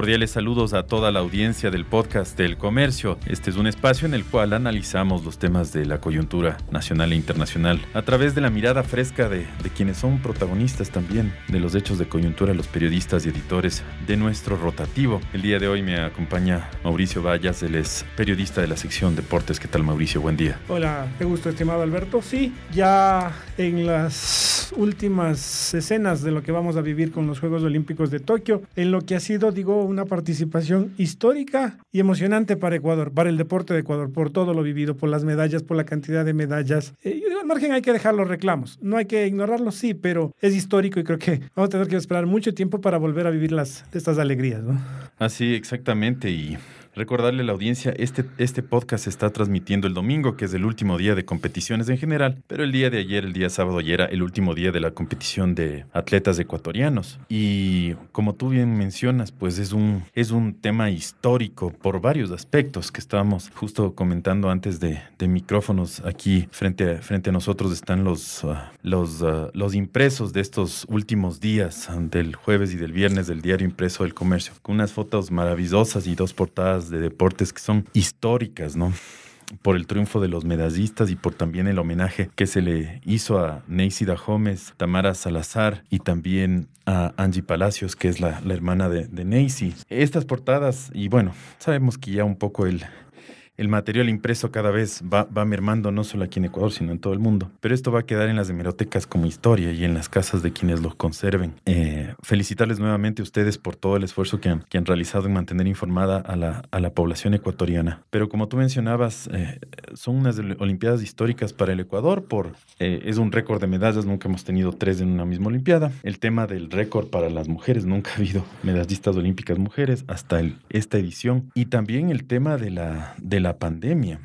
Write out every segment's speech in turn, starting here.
Cordiales saludos a toda la audiencia del podcast del comercio. Este es un espacio en el cual analizamos los temas de la coyuntura nacional e internacional a través de la mirada fresca de, de quienes son protagonistas también de los hechos de coyuntura, los periodistas y editores de nuestro rotativo. El día de hoy me acompaña Mauricio Vallas, él es periodista de la sección Deportes. ¿Qué tal Mauricio? Buen día. Hola, qué gusto estimado Alberto. Sí, ya en las últimas escenas de lo que vamos a vivir con los Juegos Olímpicos de Tokio, en lo que ha sido, digo, una participación histórica y emocionante para Ecuador, para el deporte de Ecuador, por todo lo vivido, por las medallas, por la cantidad de medallas. Eh, al margen hay que dejar los reclamos, no hay que ignorarlos, sí, pero es histórico y creo que vamos a tener que esperar mucho tiempo para volver a vivir las, estas alegrías. Así, exactamente, y Recordarle a la audiencia, este, este podcast se está transmitiendo el domingo, que es el último día de competiciones en general, pero el día de ayer, el día sábado, ayer era el último día de la competición de atletas ecuatorianos. Y como tú bien mencionas, pues es un, es un tema histórico por varios aspectos que estábamos justo comentando antes de, de micrófonos. Aquí frente a, frente a nosotros están los, uh, los, uh, los impresos de estos últimos días, del jueves y del viernes del diario impreso del comercio, con unas fotos maravillosas y dos portadas de deportes que son históricas, ¿no? por el triunfo de los medallistas y por también el homenaje que se le hizo a Neisida Gómez, Tamara Salazar y también a Angie Palacios, que es la, hermana de, de. Estas portadas, y bueno, sabemos que ya un poco el, el material impreso cada vez va, va, mermando no solo aquí en Ecuador, sino en todo el mundo. Pero esto va a quedar en las hemerotecas como historia y en las casas de quienes lo conserven. Eh, felicitarles nuevamente a ustedes por todo el esfuerzo que han, que han realizado en mantener informada a la, a la población ecuatoriana. Pero como tú mencionabas, eh, son unas Olimpiadas históricas para el Ecuador. Por, eh, es un récord de medallas, nunca hemos tenido tres en una misma Olimpiada. El tema del récord para las mujeres, nunca ha habido medallistas olímpicas mujeres hasta el, esta edición. Y también el tema de la, de la la pandemia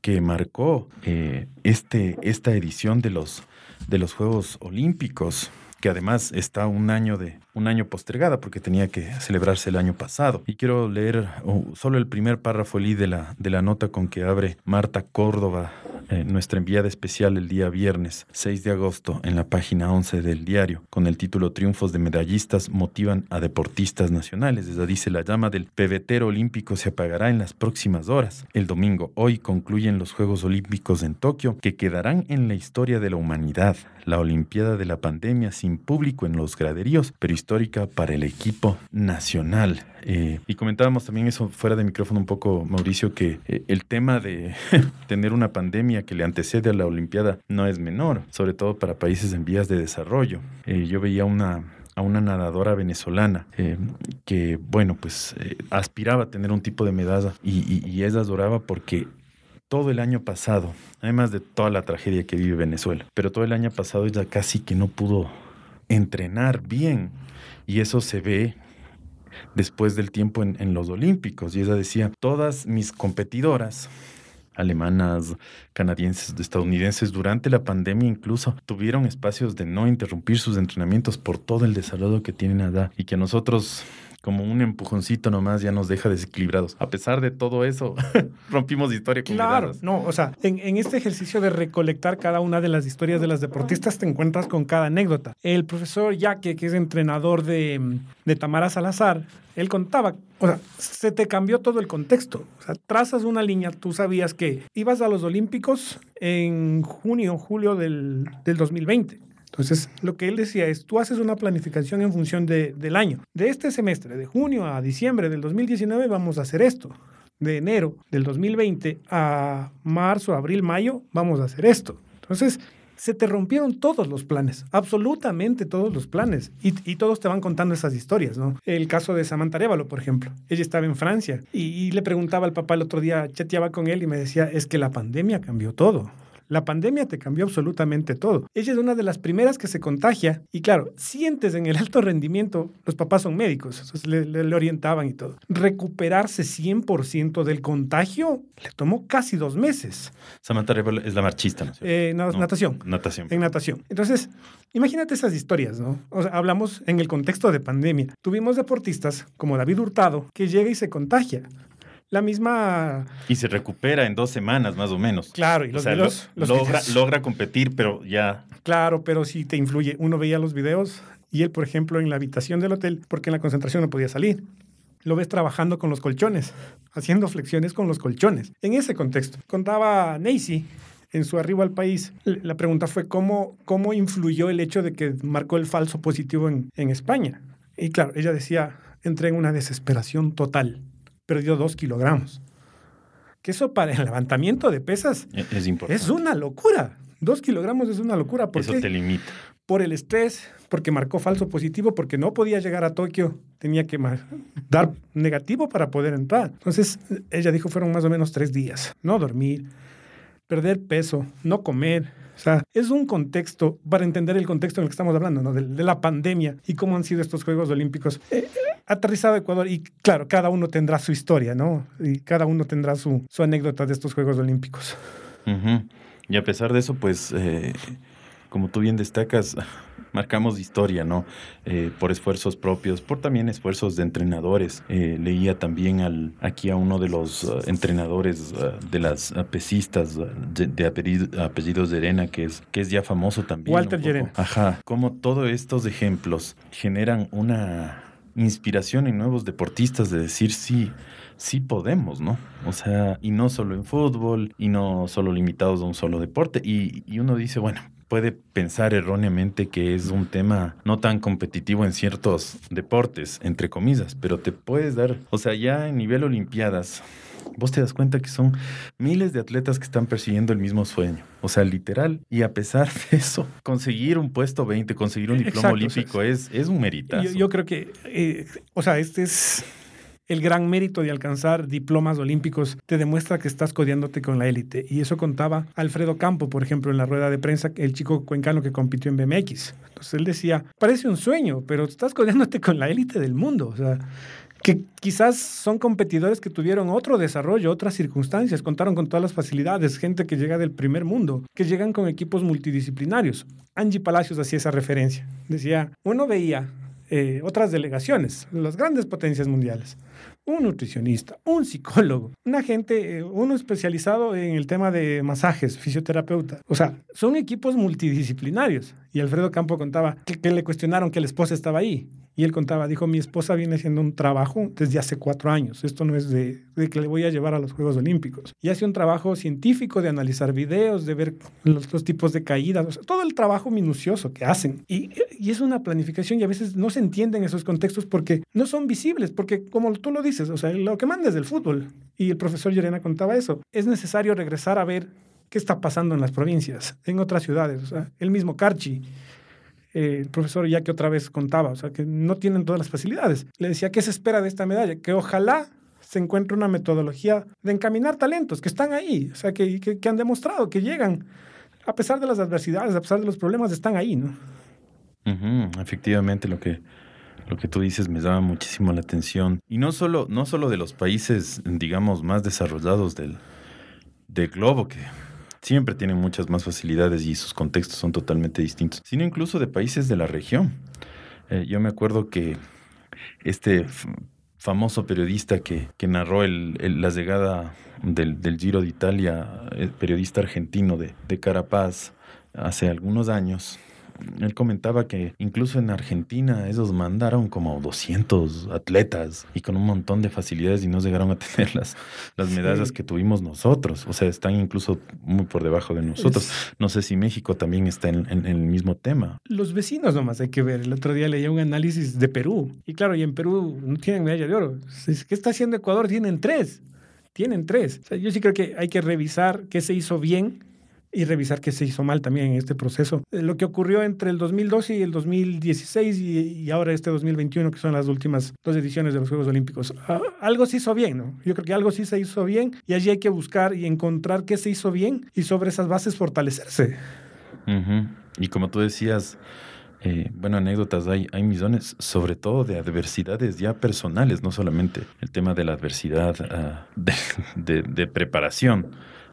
que marcó eh, este, esta edición de los, de los Juegos Olímpicos que además está un año de un año postergada porque tenía que celebrarse el año pasado. Y quiero leer uh, solo el primer párrafo de la, de la nota con que abre Marta Córdoba, eh, nuestra enviada especial el día viernes 6 de agosto en la página 11 del diario, con el título Triunfos de medallistas motivan a deportistas nacionales. Desde dice la llama del pebetero olímpico se apagará en las próximas horas. El domingo, hoy concluyen los Juegos Olímpicos en Tokio que quedarán en la historia de la humanidad. La Olimpiada de la pandemia sin público en los graderíos, pero histórica para el equipo nacional. Eh, y comentábamos también eso fuera de micrófono un poco, Mauricio, que eh, el tema de tener una pandemia que le antecede a la Olimpiada no es menor, sobre todo para países en vías de desarrollo. Eh, yo veía una a una nadadora venezolana que, bueno, pues aspiraba a tener un tipo de medalla y, y, y adoraba porque todo el año pasado, además de toda la tragedia que vive Venezuela, pero todo el año pasado ella casi que no pudo entrenar bien. Y eso se ve después del tiempo en, los Olímpicos. Y ella decía, todas mis competidoras, alemanas, canadienses, estadounidenses, durante la pandemia incluso tuvieron espacios de no interrumpir sus entrenamientos por todo el desarrollo que tienen allá y que nosotros como un empujoncito nomás ya nos deja desequilibrados. A pesar de todo eso, rompimos historia con Claro, no, o sea, en, en, este ejercicio de recolectar cada una de las historias de las deportistas te encuentras con cada anécdota. El profesor Yaque, que es entrenador de, de Tamara Salazar, él contaba, o sea, se te cambió todo el contexto. O sea, trazas una línea, tú sabías que ibas a los Olímpicos en junio, julio del, del 2020 entonces, lo que él decía es, tú haces una planificación en función de, del año. De este semestre, de junio a diciembre del 2019, vamos a hacer esto. De enero del 2020 a marzo, abril, mayo, vamos a hacer esto. Entonces, se te rompieron todos los planes, absolutamente todos los planes. Y, todos te van contando esas historias, ¿no? El caso de Samantha Révalo, por ejemplo. Ella estaba en Francia y, y, le preguntaba al papá el otro día, chateaba con él y me decía, es que la pandemia cambió todo. La pandemia te cambió absolutamente todo. Ella es una de las primeras que se contagia y claro, sientes en el alto rendimiento, los papás son médicos, entonces le, le, le orientaban y todo. Recuperarse 100% del contagio le tomó casi dos meses. Samantha Rebel es la marchista, ¿no? Eh, no, no, natación. Natación. En natación. Entonces, imagínate esas historias, ¿no? O sea, hablamos en el contexto de pandemia. Tuvimos deportistas como David Hurtado que llega y se contagia la misma... Y se recupera en dos semanas más o menos. Claro, y los, o sea, videos, lo, los logra, videos. logra competir, pero ya... Claro, pero sí te influye. Uno veía los videos y él, por ejemplo, en la habitación del hotel, porque en la concentración no podía salir. lo ves trabajando con los colchones, haciendo flexiones con los colchones. En ese contexto, contaba Nacy en su arribo al país, la pregunta fue cómo, cómo influyó el hecho de que marcó el falso positivo en, en España. Y claro, ella decía, entré en una desesperación total, perdió dos kilogramos. Que eso para el levantamiento de pesas E- Es importante. es una locura. Dos kilogramos es una locura. ¿Por Eso qué? te limita. por el estrés, porque marcó falso positivo, porque no podía llegar a Tokio, tenía que dar negativo para poder entrar. Entonces, ella dijo, fueron más o menos tres días. No dormir, perder peso, no comer. O sea, es un contexto, para entender el contexto en el que estamos hablando, ¿no? de, de la pandemia y cómo han sido estos Juegos Olímpicos. Eh, aterrizado a Ecuador y claro, cada uno tendrá su historia, ¿no? Y cada uno tendrá su, su anécdota de estos Juegos Olímpicos. Ujú. Y a pesar de eso, pues, eh, como tú bien destacas, marcamos historia, ¿no? Eh, por esfuerzos propios, por también esfuerzos de entrenadores. Eh, leía también al, aquí a uno de los eh, entrenadores eh, de las eh, pesistas eh, de, de apellido- apellidos de Arena, que es, que es ya famoso también. Walter. Llerena. Ajá. Como todos estos ejemplos generan una inspiración en nuevos deportistas de decir sí, sí podemos, ¿no? O sea, y no solo en fútbol, y no solo limitados a un solo deporte. Y, y uno dice, bueno, puede pensar erróneamente que es un tema no tan competitivo en ciertos deportes, entre comillas, pero te puedes dar, o sea, ya en nivel Olimpiadas, vos te das cuenta que son miles de atletas que están persiguiendo el mismo sueño. O sea, literal. Y a pesar de eso, conseguir un puesto 20, conseguir un diploma Exacto, olímpico es, es un meritazo. Yo, yo creo que, eh, o sea, este es el gran mérito de alcanzar diplomas olímpicos. Te demuestra que estás codeándote con la élite. Y eso contaba Alfredo Campo, por ejemplo, en la rueda de prensa, el chico cuencano que compitió en BMX. Entonces él decía, parece un sueño, pero estás codeándote con la élite del mundo. O sea, que quizás son competidores que tuvieron otro desarrollo, otras circunstancias, contaron con todas las facilidades, gente que llega del primer mundo, que llegan con equipos multidisciplinarios. Angie Palacios hacía esa referencia. Decía, uno veía eh, otras delegaciones, las grandes potencias mundiales, un nutricionista, un psicólogo, una gente, eh, uno especializado en el tema de masajes, fisioterapeuta. O sea, son equipos multidisciplinarios. Y Alfredo Campo contaba que, que le cuestionaron que la esposa estaba ahí. Y él contaba, dijo, mi esposa viene haciendo un trabajo desde hace cuatro años. Esto no es de, de que le voy a llevar a los Juegos Olímpicos. Y hace un trabajo científico de analizar videos, de ver los, los tipos de caídas, o sea, todo el trabajo minucioso que hacen. Y, y es una planificación y a veces no se entienden esos contextos porque no son visibles, porque como tú lo dices, o sea, lo que manda es fútbol. Y el profesor Llerena contaba eso. Es necesario regresar a ver qué está pasando en las provincias, en otras ciudades. O sea, el mismo Carchi eh, el profesor ya que otra vez contaba, o sea, que no tienen todas las facilidades. Le decía, ¿qué se espera de esta medalla? Que ojalá se encuentre una metodología de encaminar talentos que están ahí, o sea, que, que, han demostrado que llegan, a pesar de las adversidades, a pesar de los problemas, están ahí, ¿no? Efectivamente, lo que, lo que tú dices me llama muchísimo la atención. Y no solo, no solo de los países, digamos, más desarrollados del, del globo, que siempre tienen muchas más facilidades y sus contextos son totalmente distintos, sino incluso de países de la región. Eh, yo me acuerdo que este famoso periodista que, que narró el- la llegada del, del Giro de Italia, el periodista argentino de, de Carapaz, hace algunos años, él comentaba que incluso en Argentina ellos mandaron como 200 atletas y con un montón de facilidades y no llegaron a tener las, las Sí. medallas que tuvimos nosotros. O sea, están incluso muy por debajo de nosotros. Es- No sé si México también está en, en- en el mismo tema. Los vecinos nomás hay que ver. El otro día leía un análisis de Perú. Y claro, y en Perú no tienen medalla de oro. ¿Qué está haciendo Ecuador? Tienen tres. Tienen tres. O sea, yo sí creo que hay que revisar qué se hizo bien y revisar qué se hizo mal también en este proceso. Eh, Lo que ocurrió entre el 2012 y el 2016 y, y ahora este 2021, que son las últimas dos ediciones de los Juegos Olímpicos. Ah, algo se hizo bien, ¿no? Yo creo que algo sí se hizo bien y allí hay que buscar y encontrar qué se hizo bien y sobre esas bases fortalecerse. Ujú. Y como tú decías, eh, bueno, anécdotas hay, hay millones, sobre todo de adversidades ya personales, no solamente el tema de la adversidad ah, de, de- de preparación.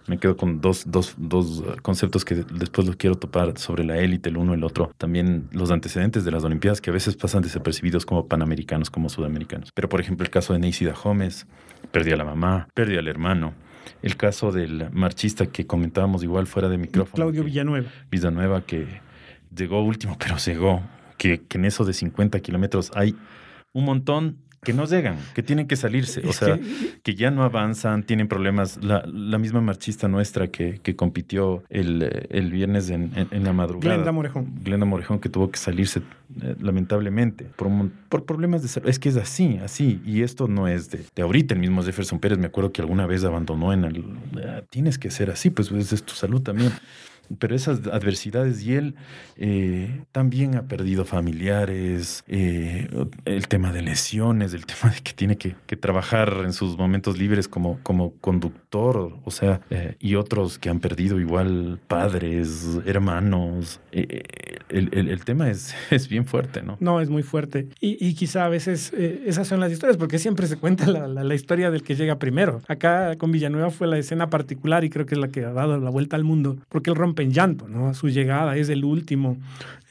Me quedo con dos, dos, dos ah, conceptos que después los quiero topar sobre la élite, el uno y el otro. También los antecedentes de las Olimpiadas que a veces pasan desapercibidos como panamericanos, como sudamericanos. Pero por ejemplo el caso de Neisida Gómez, perdió a la mamá, perdió al hermano. El caso del marchista que comentábamos igual fuera de micrófono. Claudio que- Villanueva. Villanueva que llegó último, pero llegó. Que, que en eso de 50 kilómetros hay un montón que no llegan, que tienen que salirse, o sea, que ya no avanzan, tienen problemas. La, la misma marchista nuestra que, que compitió el, el viernes en, en, la madrugada. Glenda Morejón. Glenda Morejón, que tuvo que salirse eh, lamentablemente por, por problemas de salud. Es que es así, así. Y esto no es de, de, ahorita. El mismo Jefferson Pérez, me acuerdo que alguna vez abandonó en el. Ah, tienes que ser así, pues es tu salud también pero esas adversidades y él eh, también ha perdido familiares, eh, el tema de lesiones, el tema de que tiene que, trabajar en sus momentos libres como, como conductor, o sea, eh, y otros que han perdido igual padres, hermanos. El, tema es, es bien fuerte, ¿no? No, es muy fuerte. Y, quizá a veces esas son las historias, porque siempre se cuenta la, la historia del que llega primero. Acá con Villanueva fue la escena particular y creo que es la que ha dado la vuelta al mundo, porque él rompe en llanto, ¿no? Su llegada es el último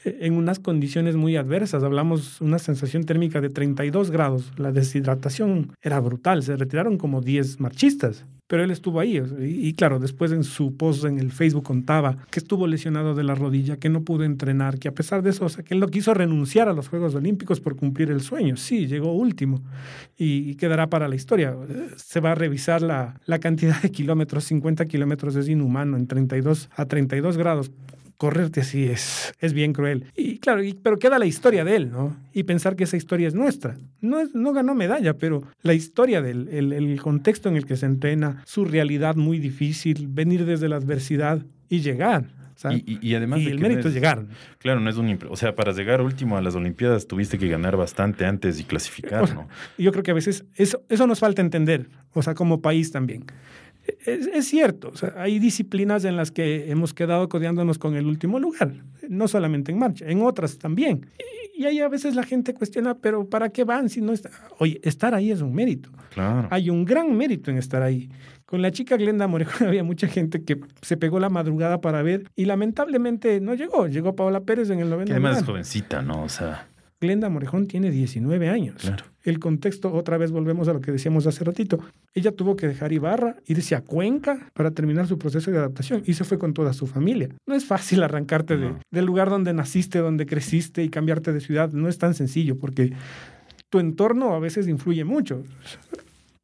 eh, en unas condiciones muy adversas. Hablamos una sensación térmica de 32 grados. La deshidratación era brutal. Se retiraron como 10 marchistas, pero él estuvo ahí. Y, claro, después en su post en el Facebook contaba que estuvo lesionado de la rodilla, que no pudo entrenar, que a pesar de eso, o sea, que él no quiso renunciar a los Juegos Olímpicos por cumplir el sueño. Sí, llegó último y, quedará para la historia. Se va a revisar la, la cantidad de kilómetros, 50 kilómetros es inhumano en 32 a 32 grados correrte así es, es bien cruel. Y claro, pero queda la historia de él, ¿no? Y pensar que esa historia es nuestra. No, es, no ganó medalla, pero la historia del el, el contexto en el que se entrena, su realidad muy difícil, venir desde la adversidad y llegar. Y, además el mérito es, llegar. Claro, no es un... O sea, para llegar último a las Olimpiadas tuviste que ganar bastante antes y clasificar, ¿no? Yo creo que a veces eso, eso nos falta entender, o sea, como país también. Es, cierto, hay disciplinas en las que hemos quedado codeándonos con el último lugar, no solamente en marcha, en otras también. Y, ahí a veces la gente cuestiona, pero ¿para qué van si no está? Oye, estar ahí es un mérito. Claro. Hay un gran mérito en estar ahí. Con la chica Glenda Morejón había mucha gente que se pegó la madrugada para ver y lamentablemente no llegó. Llegó Paola Pérez en el 90. además es jovencita, ¿no? O sea. Glenda Morejón tiene 19 años. Claro. El contexto, otra vez volvemos a lo que decíamos hace ratito. Ella tuvo que dejar Ibarra, irse a Cuenca para terminar su proceso de adaptación y se fue con toda su familia. No es fácil arrancarte del lugar donde naciste, donde creciste y cambiarte de ciudad. No es tan sencillo porque tu entorno a veces influye mucho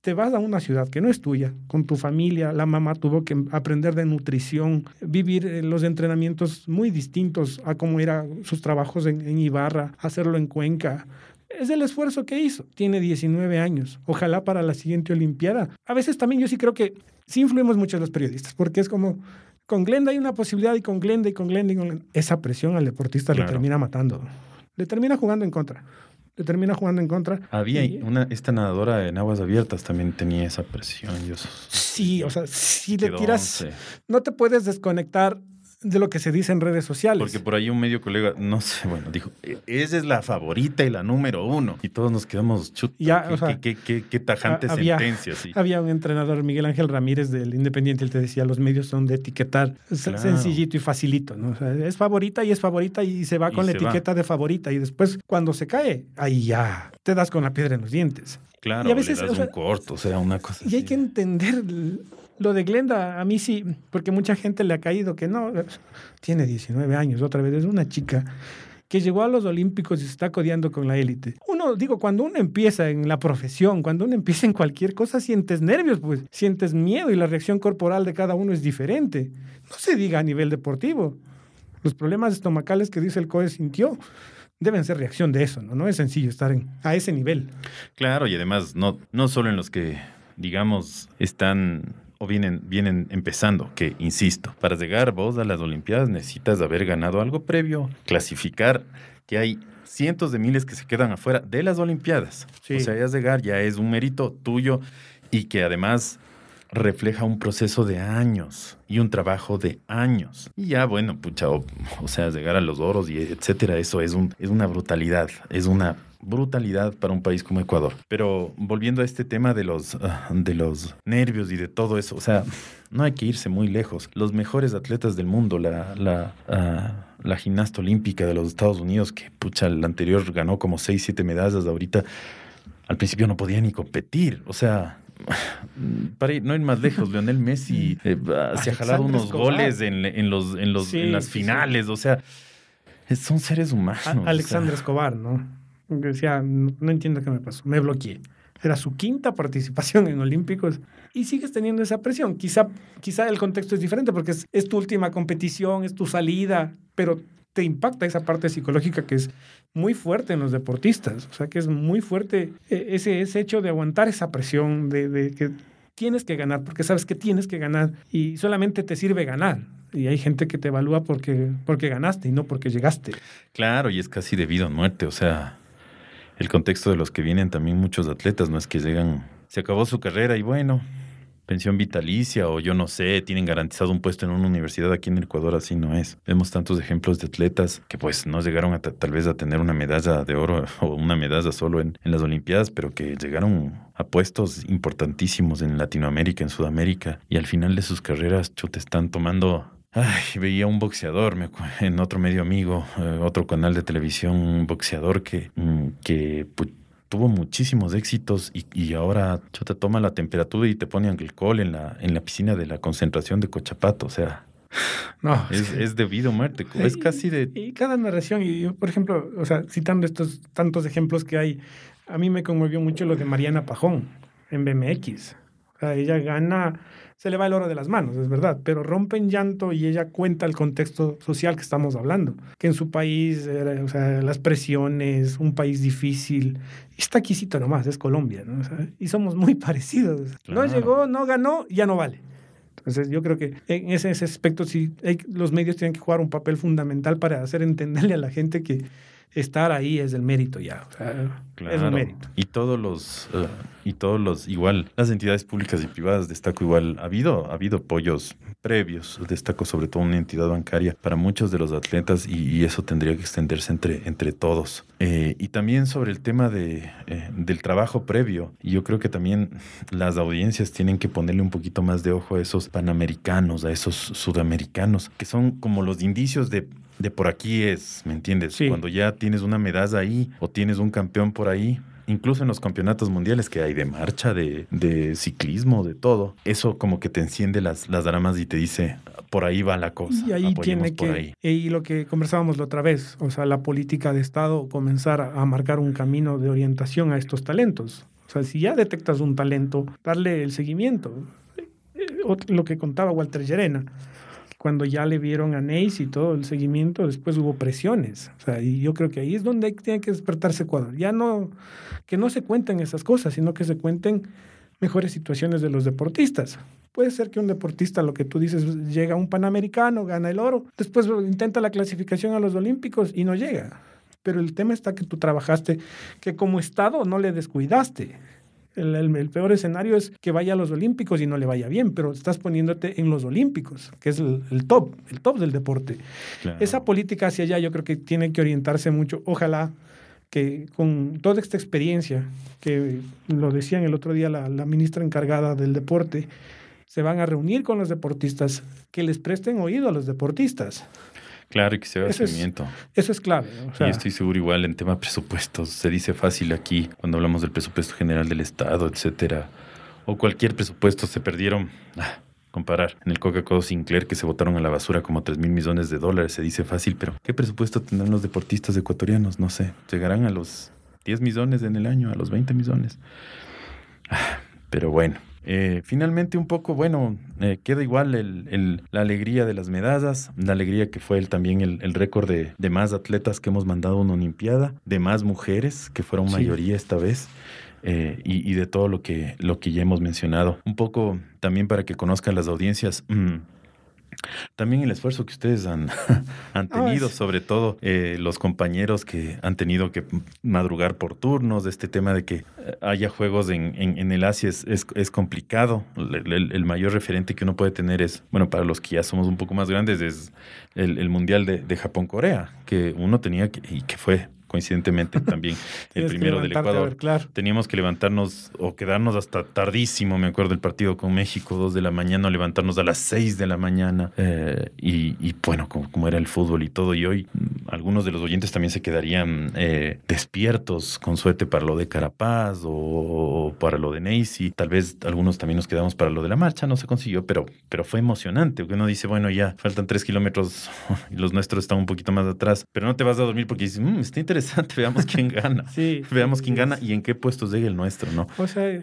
te vas a una ciudad que no es tuya, con tu familia, la mamá tuvo que aprender de nutrición, vivir eh, los entrenamientos muy distintos a cómo eran sus trabajos en, Ibarra, hacerlo en Cuenca. Es el esfuerzo que hizo. Tiene 19 años. Ojalá para la siguiente Olimpiada. A veces también yo sí creo que sí influimos mucho los periodistas, porque es como, con Glenda hay una posibilidad y con Glenda y con Glenda y con Glenda. Esa presión al deportista le termina matando. Le termina jugando en contra le termina jugando en contra. Había una, esta nadadora en aguas abiertas también tenía esa presión. sí, o sea, si le tiras, no te puedes desconectar de lo que se dice en redes sociales. Porque por ahí un medio colega, no sé, bueno, dijo, e, esa es la favorita y la número uno. Y todos nos quedamos chutos. Ya, qué, qué, qué, tajante sentencia. Sí. Había un entrenador, Miguel Ángel Ramírez del Independiente, él te decía, los medios son de etiquetar sencillito y facilito, ¿no? O sea, es favorita y es favorita y se va con la etiqueta de favorita. Y después, cuando se cae, ahí ya te das con la piedra en los dientes. Claro, y a veces, le das un corto, o sea, una cosa Y hay que entender lo de Glenda, a mí sí, porque mucha gente le ha caído que no, tiene 19 años, otra vez es una chica que llegó a los Olímpicos y se está codeando con la élite. Uno, digo, cuando uno empieza en la profesión, cuando uno empieza en cualquier cosa, sientes nervios, pues sientes miedo y la reacción corporal de cada uno es diferente. No se diga a nivel deportivo. Los problemas estomacales que dice el COE sintió deben ser reacción de eso, ¿no? No es sencillo estar a ese nivel. Claro, y además no, no solo en los que, digamos, están o vienen, vienen empezando, que, insisto, para llegar vos a las Olimpiadas necesitas haber ganado algo previo, clasificar, que hay cientos de miles que se quedan afuera de las Olimpiadas. O sea, ya llegar ya es un mérito tuyo y que además refleja un proceso de años y un trabajo de años. Y ya, bueno, pucha, o, sea, llegar a los oros y etcétera, eso es, un, es una brutalidad, es una brutalidad para un país como Ecuador. Pero volviendo a este tema de los, ah, de los nervios y de todo eso, o sea, no hay que irse muy lejos. Los mejores atletas del mundo, la, la, ah, la gimnasta olímpica de los Estados Unidos, que pucha, el anterior ganó como 6, 7 medallas, ahorita al principio no podía ni competir. O sea, para ir, no ir más lejos, Leonel Messi eh, se ha jalado unos goles en, en, los, en, los, en las finales, o sea, son seres humanos. Alexander Escobar, ¿no? Decía, no, entiendo qué me pasó, me bloqueé. Era su quinta participación en Olímpicos y sigues teniendo esa presión. Quizá, quizá el contexto es diferente porque es, tu última competición, es tu salida, pero te impacta esa parte psicológica que es muy fuerte en los deportistas. O sea, que es muy fuerte ese, ese hecho de aguantar esa presión, de, de que tienes que ganar, porque sabes que tienes que ganar y solamente te sirve ganar. Y hay gente que te evalúa porque, porque ganaste y no porque llegaste. Claro, y es casi debido a muerte. O sea, el contexto de los que vienen también muchos atletas, no es que llegan, se acabó su carrera y bueno, pensión vitalicia o yo no sé, tienen garantizado un puesto en una universidad aquí en Ecuador, así no es. Vemos tantos ejemplos de atletas que pues no llegaron a tal vez a tener una medalla de oro o una medalla solo en, en las Olimpiadas, pero que llegaron a puestos importantísimos en Latinoamérica, en Sudamérica, y al final de sus carreras, chute, están tomando Ay, veía un boxeador me, en otro medio amigo, eh, otro canal de televisión, un boxeador que, mm, que pues, tuvo muchísimos éxitos y, y ahora te toma la temperatura y te pone alcohol en la, en la piscina de la concentración de Cochapato. O sea, No, es, es debido a muerte. Es Y- casi de... Y cada narración, y yo, por ejemplo, o sea, citando estos tantos ejemplos que hay, a mí me conmovió mucho lo de Mariana Pajón en BMX. O sea, ella gana, se le va el oro de las manos, es verdad, pero rompe en llanto y ella cuenta el contexto social que estamos hablando, que en su país, o sea, las presiones, un país difícil, está quisito nomás, es Colombia, ¿no? O sea, y somos muy parecidos. Claro. No llegó, no ganó, ya no vale. Entonces yo creo que en ese, ese aspecto sí hay- los medios tienen que jugar un papel fundamental para hacer entenderle a la gente que estar ahí es el mérito ya. O sea, es Claro. un mérito. Y todos los, eh, y todos los, igual, las entidades públicas y privadas, destaco igual, ha habido, ha habido apoyos previos, destaco sobre todo una entidad bancaria para muchos de los atletas y, y eso tendría que extenderse entre, entre todos. Eh, y también sobre el tema de, eh, del trabajo previo, y yo creo que también las audiencias tienen que ponerle un poquito más de ojo a esos panamericanos, a esos sudamericanos, que son como los indicios de de por aquí es, ¿me entiendes? Sí. Cuando ya tienes una medalla ahí o tienes un campeón por ahí, incluso en los campeonatos mundiales que hay de marcha, de, de ciclismo, de todo, eso como que te enciende las, las dramas y te dice, por ahí va la cosa. Y ahí tiene por que, ahí. y lo que conversábamos la otra vez, o sea, la política de Estado comenzar a, marcar un camino de orientación a estos talentos. O sea, si ya detectas un talento, darle el seguimiento. Eh, ot- Lo que contaba Walter Llerena, cuando ya le vieron a Neis y todo el seguimiento, después hubo presiones. O sea, y yo creo que ahí es donde tiene que despertarse Ecuador. Ya no, que no se cuenten esas cosas, sino que se cuenten mejores situaciones de los deportistas. Puede ser que un deportista, lo que tú dices, llega a un panamericano, gana el oro, después intenta la clasificación a los olímpicos y no llega. Pero el tema está que tú trabajaste, que como Estado no le descuidaste. El, el- el peor escenario es que vaya a los olímpicos y no le vaya bien, pero estás poniéndote en los olímpicos, que es el, el top, el top del deporte. Claro. Esa política hacia allá yo creo que tiene que orientarse mucho. Ojalá que con toda esta experiencia, que lo decían el otro día la, la ministra encargada del deporte, se van a reunir con los deportistas, que les presten oído a los deportistas. Claro, y que se haga Eso es- seguimiento. Eso es clave. O sea, y estoy seguro igual en tema presupuestos. Se dice fácil aquí cuando hablamos del presupuesto general del Estado, etcétera. O cualquier presupuesto se perdieron. Ah, comparar en el Coca-Cola Sinclair que se botaron a la basura como 3 mil millones de dólares. Se dice fácil, pero ¿qué presupuesto tendrán los deportistas ecuatorianos? No sé. Llegarán a los 10 millones en el año, a los 20 millones. Ah, pero bueno. Eh, finalmente un poco, bueno, eh, queda igual el- el- la alegría de las medallas, la alegría que fue el, también el, el récord de, de más atletas que hemos mandado a una Olimpiada, de más mujeres, que fueron Sí. mayoría esta vez, eh, y, y de todo lo que, lo que ya hemos mencionado. Un poco también para que conozcan las audiencias. mm, también el esfuerzo que ustedes han, han tenido, sobre todo eh, los compañeros que han tenido que madrugar por turnos, este tema de que eh, haya juegos en, en- en el Asia es, es- es complicado. El, el- el mayor referente que uno puede tener es, bueno, para los que ya somos un poco más grandes, es el, el Mundial de, de Japón-Corea, que uno tenía que, y que fue coincidentemente también el primero del Ecuador. ver, claro. Teníamos que levantarnos o quedarnos hasta tardísimo, me acuerdo del partido con México, dos de la mañana, o levantarnos a las seis de la mañana. eh, y, y bueno, como, como era el fútbol y todo. Y hoy mm, algunos de los oyentes también se quedarían eh, despiertos, con suerte para lo de Carapaz o, o para lo de Neisy. Tal vez algunos también nos quedamos para lo de la marcha, no se consiguió, pero, pero fue emocionante. Porque uno dice, bueno, ya faltan tres kilómetros y los nuestros están un poquito más atrás, pero no te vas a dormir porque dices, "Mm, está interesante interesante, veamos quién gana. Sí. Veamos quién gana y en qué puestos llega el nuestro, ¿no? O sea,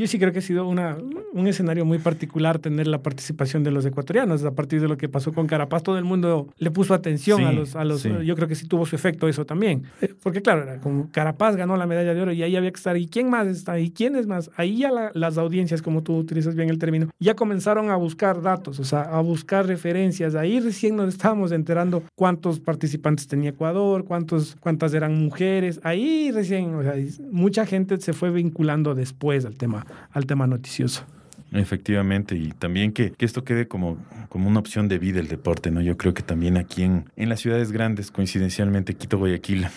yo sí creo que ha sido una, un escenario muy particular tener la participación de los ecuatorianos. A partir de lo que pasó con Carapaz, todo el mundo le puso atención Sí, a los... A los sí. Yo creo que sí tuvo su efecto eso también. Eh, Porque claro, era como Carapaz ganó la medalla de oro y ahí había que estar. ¿Y quién más está? ¿Y quién es más? Ahí ya la- las audiencias, como tú utilizas bien el término, ya comenzaron a buscar datos, o sea, a buscar referencias. Ahí recién nos estábamos enterando cuántos participantes tenía Ecuador, cuántos, cuántas eran mujeres. Ahí recién, o sea, mucha gente se fue vinculando después al tema, al tema noticioso. Efectivamente, y también que, que esto quede como, como una opción de vida el deporte, ¿no? Yo creo que también aquí en, en las ciudades grandes, coincidencialmente Quito, Guayaquil,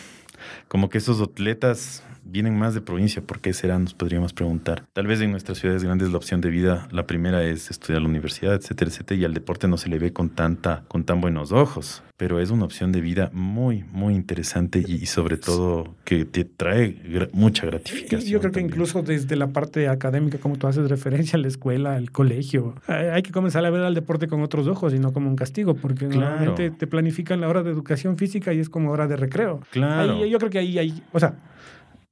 como que esos atletas vienen más de provincia, ¿por qué será? Nos podríamos preguntar. Tal vez en nuestras ciudades grandes la opción de vida, la primera es estudiar la universidad, etcétera, etcétera, y al deporte no se le ve con tanta, con tan buenos ojos, pero es una opción de vida muy, muy interesante y, y sobre todo que te trae gra- mucha gratificación. Yo creo que también. incluso desde la parte académica, como tú haces referencia, la escuela, el colegio, hay hay que comenzar a ver al deporte con otros ojos y no como un castigo, porque Claro. normalmente te planifican la hora de educación física y es como hora de recreo. Claro. Ahí- yo creo que ahí hay, o sea,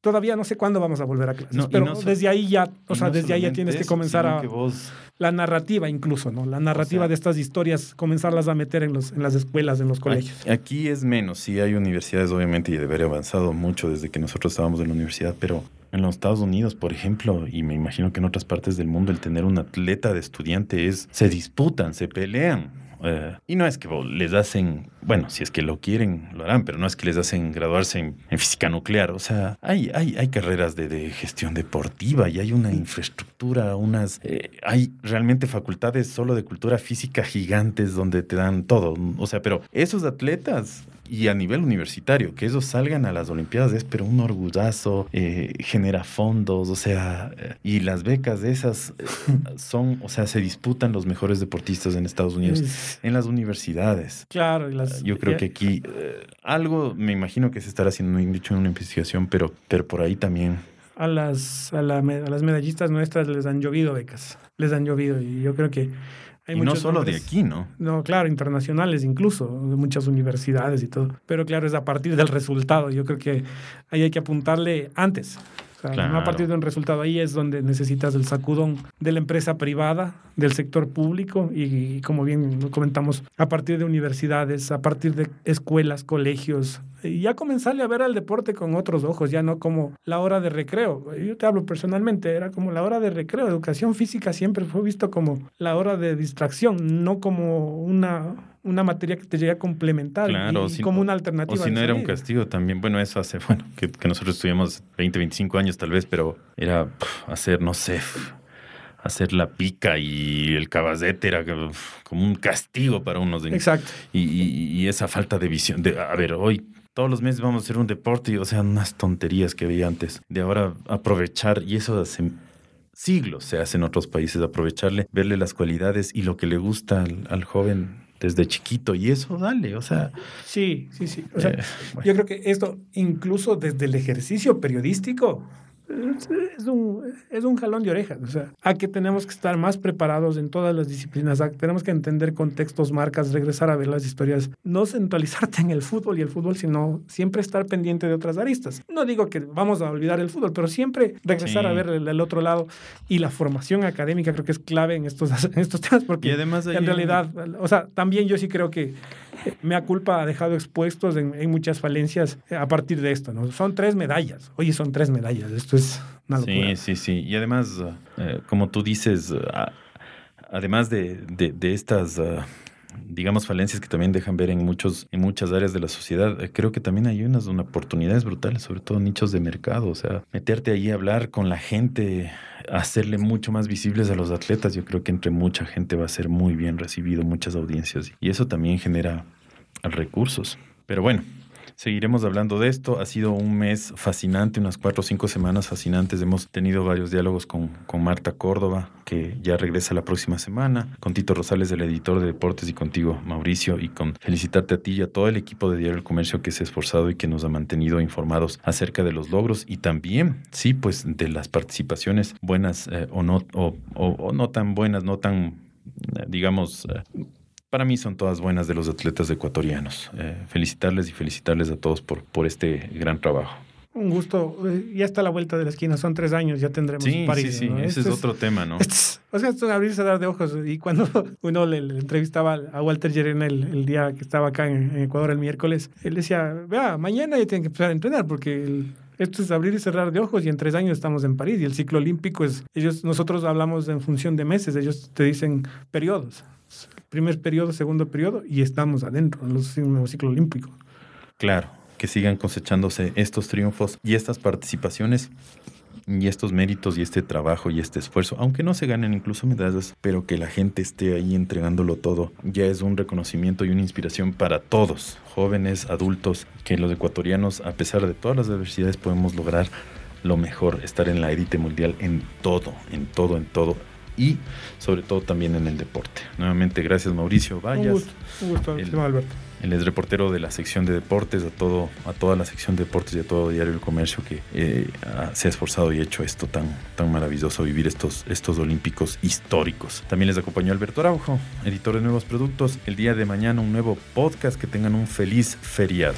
todavía no sé cuándo vamos a volver a clases, No, pero no so- desde ahí ya, o sea, no desde ahí ya tienes que comenzar a que vos la narrativa incluso, ¿no? La narrativa sea- de estas historias, comenzarlas a meter en los en las escuelas, en los colegios. Aquí, aquí es menos, sí hay universidades obviamente y de haber avanzado mucho desde que nosotros estábamos en la universidad, pero en los Estados Unidos, por ejemplo, y me imagino que en otras partes del mundo, el tener un atleta de estudiante es, se disputan, se pelean. Eh, y no es que les hacen, bueno, si es que lo quieren, lo harán, pero no es que les hacen graduarse en, en física nuclear. O sea, hay, hay, hay carreras de, de gestión deportiva y hay una infraestructura, unas... eh, hay realmente facultades solo de cultura física gigantes donde te dan todo. O sea, pero esos atletas y a nivel universitario, que esos salgan a las Olimpiadas es pero un orgullazo, eh, genera fondos, o sea, eh, y las becas de esas eh, son, o sea, se disputan los mejores deportistas en Estados Unidos, Es- en las universidades. claro, y las, Yo creo que aquí eh, algo, me imagino que se estará haciendo, dicho en una investigación, pero, pero por ahí también. A las, a, la a las medallistas nuestras les han llovido becas, les han llovido y yo creo que hay y no solo de aquí, ¿no? No, claro, internacionales incluso, de muchas universidades y todo. Pero claro, es a partir del resultado. Yo creo que ahí hay que apuntarle antes. No a partir de un resultado. Ahí es donde necesitas el sacudón de la empresa privada, del sector público y, como bien comentamos, a partir de universidades, a partir de escuelas, colegios. Y ya comenzarle a ver al deporte con otros ojos, ya no como la hora de recreo. Yo te hablo personalmente, era como la hora de recreo. Educación física siempre fue visto como la hora de distracción, no como una, una materia que te llegue a complementar Claro, y, si- como una alternativa. O si no era un castigo también. Bueno, eso hace, bueno, que, que nosotros estuvimos 20, 25 años tal vez, pero era hacer, no sé, hacer la pica y el cabazete era como un castigo para unos. de- Exacto. Y, y- y esa falta de visión. De, a ver, hoy todos los meses vamos a hacer un deporte, y, o sea, unas tonterías que veía antes. De ahora aprovechar, y eso hace siglos se hace en otros países, aprovecharle, verle las cualidades y lo que le gusta al, al joven desde chiquito. Y eso, dale, o sea. Sí, sí, sí. O sea, eh, bueno. Yo creo que esto, incluso desde el ejercicio periodístico, es, un, es un jalón de orejas. O sea, a que tenemos que estar más preparados en todas las disciplinas. a que tenemos que entender contextos, marcas, regresar a ver las historias. No centralizarte en el fútbol y el fútbol, sino siempre estar pendiente de otras aristas. No digo que vamos a olvidar el fútbol, pero siempre regresar Sí. a ver el, el otro lado. Y la formación académica creo que es clave en estos, en estos temas, porque Y además en realidad, o sea, también yo sí creo que Mea Culpa ha dejado expuestos en, en muchas falencias eh, a partir de esto, ¿no? Son tres medallas. Oye, son tres medallas. Esto es una locura. Sí, sí, sí. Y además, eh, como tú dices, eh, a- además de, de- de estas, eh, digamos, falencias que también dejan ver en, muchos, en muchas áreas de la sociedad, eh, creo que también hay unas, oportunidades brutales, sobre todo nichos de mercado. O sea, meterte ahí a hablar con la gente, hacerle mucho más visibles a los atletas, yo creo que entre mucha gente va a ser muy bien recibido, muchas audiencias. Y eso también genera recursos. Pero bueno, Seguiremos hablando de esto. Ha sido un mes fascinante, unas cuatro o cinco semanas fascinantes. Hemos tenido varios diálogos con, con Marta Córdoba, que ya regresa la próxima semana, con Tito Rosales, el editor de deportes, y contigo, Mauricio, y con felicitarte a ti y a todo el equipo de Diario El Comercio que se ha esforzado y que nos ha mantenido informados acerca de los logros y también, sí, pues de las participaciones buenas eh, o, no, o, no tan buenas, no tan, eh, digamos... para mí son todas buenas de los atletas ecuatorianos. Eh, felicitarles y felicitarles a todos por, por este gran trabajo. Un gusto. Eh, ya está a la vuelta de la esquina. Son tres años, ya tendremos Sí, París. sí, sí. ¿no? Ese Este es otro tema, ¿no? este es- o sea, es un abrir y cerrar de ojos. Y cuando uno le, le entrevistaba a Walter Llerena el, el día que estaba acá en, en Ecuador el miércoles, él decía, vea, mañana ya tienen que empezar a entrenar porque el- esto es abrir y cerrar de ojos y en tres años estamos en París. Y el ciclo olímpico es, ellos, nosotros hablamos en función de meses, ellos te dicen periodos. Primer periodo, segundo periodo y estamos adentro en un nuevo ciclo olímpico. Claro, que sigan cosechándose estos triunfos y estas participaciones y estos méritos y este trabajo y este esfuerzo, aunque no se ganen incluso medallas, pero que la gente esté ahí entregándolo todo, ya es un reconocimiento y una inspiración para todos, jóvenes, adultos, que los ecuatorianos, a pesar de todas las adversidades, podemos lograr lo mejor, estar en la élite mundial en todo, en todo, en todo. Y sobre todo también en el deporte. Nuevamente, gracias Mauricio Un Vallas. gusto, un gusto, El- Alberto. Él es reportero de la sección de deportes, a, todo, a toda la sección de deportes y a todo Diario El Comercio que eh, se ha esforzado y hecho esto tan, tan maravilloso, vivir estos, estos olímpicos históricos. También les acompañó Alberto Araujo, editor de nuevos productos. El día de mañana un nuevo podcast. Que tengan un feliz feriado.